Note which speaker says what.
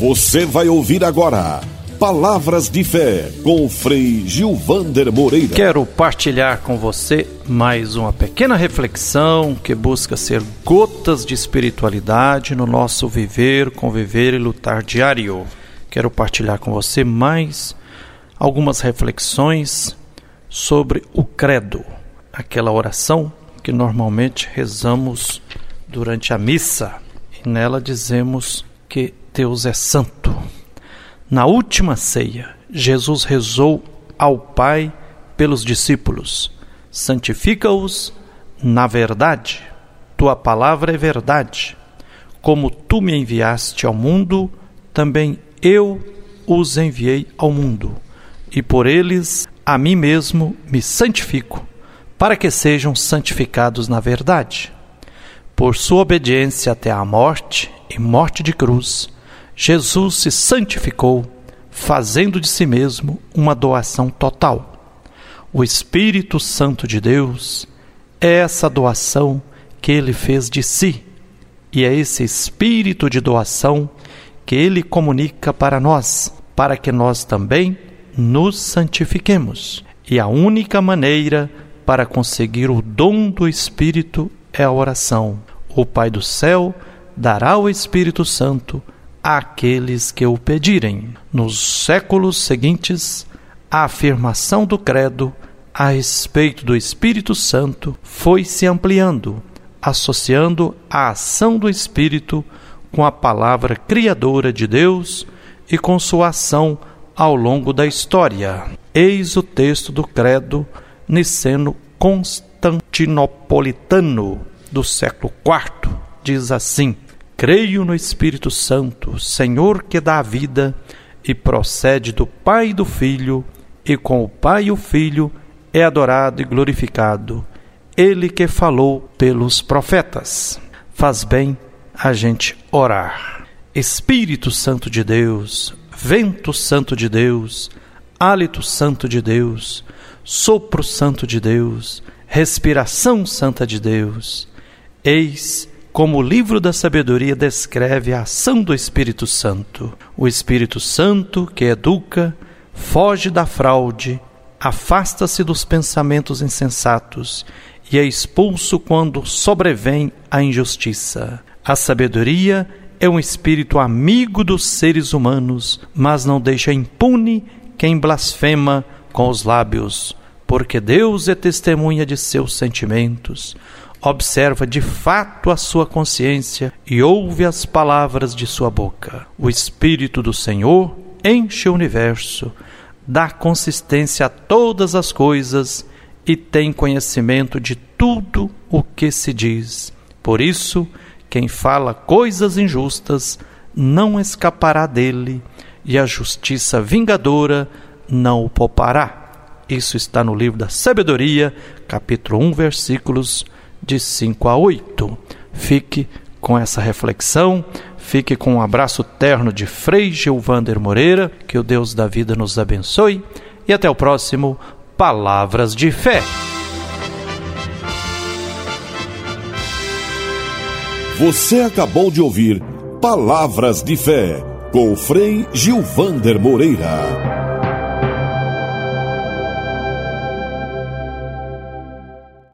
Speaker 1: Você vai ouvir agora Palavras de Fé com Frei Gilvander Moreira.
Speaker 2: Quero partilhar com você mais uma pequena reflexão que busca ser gotas de espiritualidade no nosso viver, conviver e lutar diário. Quero partilhar com você mais algumas reflexões sobre o credo, aquela oração que normalmente rezamos durante a missa. E nela dizemos que Deus é santo. Na última ceia, Jesus rezou ao Pai pelos discípulos: Santifica-os na verdade. Tua palavra é verdade. Como tu me enviaste ao mundo, também eu os enviei ao mundo. E por eles a mim mesmo me santifico, para que sejam santificados na verdade. Por sua obediência até a morte e morte de cruz, Jesus se santificou, fazendo de si mesmo uma doação total. O Espírito Santo de Deus é essa doação que ele fez de si, e é esse espírito de doação que ele comunica para nós, para que nós também nos santifiquemos. E a única maneira para conseguir o dom do Espírito é a oração. O Pai do céu dará o Espírito Santo àqueles que o pedirem. Nos séculos seguintes, a afirmação do Credo a respeito do Espírito Santo foi se ampliando, associando a ação do Espírito com a palavra criadora de Deus e com sua ação ao longo da história. Eis o texto do Credo niceno constantinopolitano do século IV. Diz assim: Creio no Espírito Santo, Senhor que dá a vida e procede do Pai e do Filho, e com o Pai e o Filho é adorado e glorificado. Ele que falou pelos profetas. Faz bem a gente orar. Espírito Santo de Deus, Vento Santo de Deus, Hálito Santo de Deus, Sopro Santo de Deus, Respiração Santa de Deus, eis como o livro da sabedoria descreve a ação do Espírito Santo. O Espírito Santo, que educa, foge da fraude, afasta-se dos pensamentos insensatos e é expulso quando sobrevém a injustiça. A sabedoria é um espírito amigo dos seres humanos, mas não deixa impune quem blasfema com os lábios, porque Deus é testemunha de seus sentimentos observa de fato a sua consciência e ouve as palavras de sua boca. O Espírito do Senhor enche o universo, dá consistência a todas as coisas e tem conhecimento de tudo o que se diz. Por isso, quem fala coisas injustas não escapará dele, e a justiça vingadora não o poupará. Isso está no livro da Sabedoria, capítulo 1, versículos de 5 a 8. Fique com essa reflexão, fique com um abraço terno de Frei Gilvander Moreira, que o Deus da vida nos abençoe e até o próximo Palavras de Fé.
Speaker 1: Você acabou de ouvir Palavras de Fé com Frei Gilvander Moreira.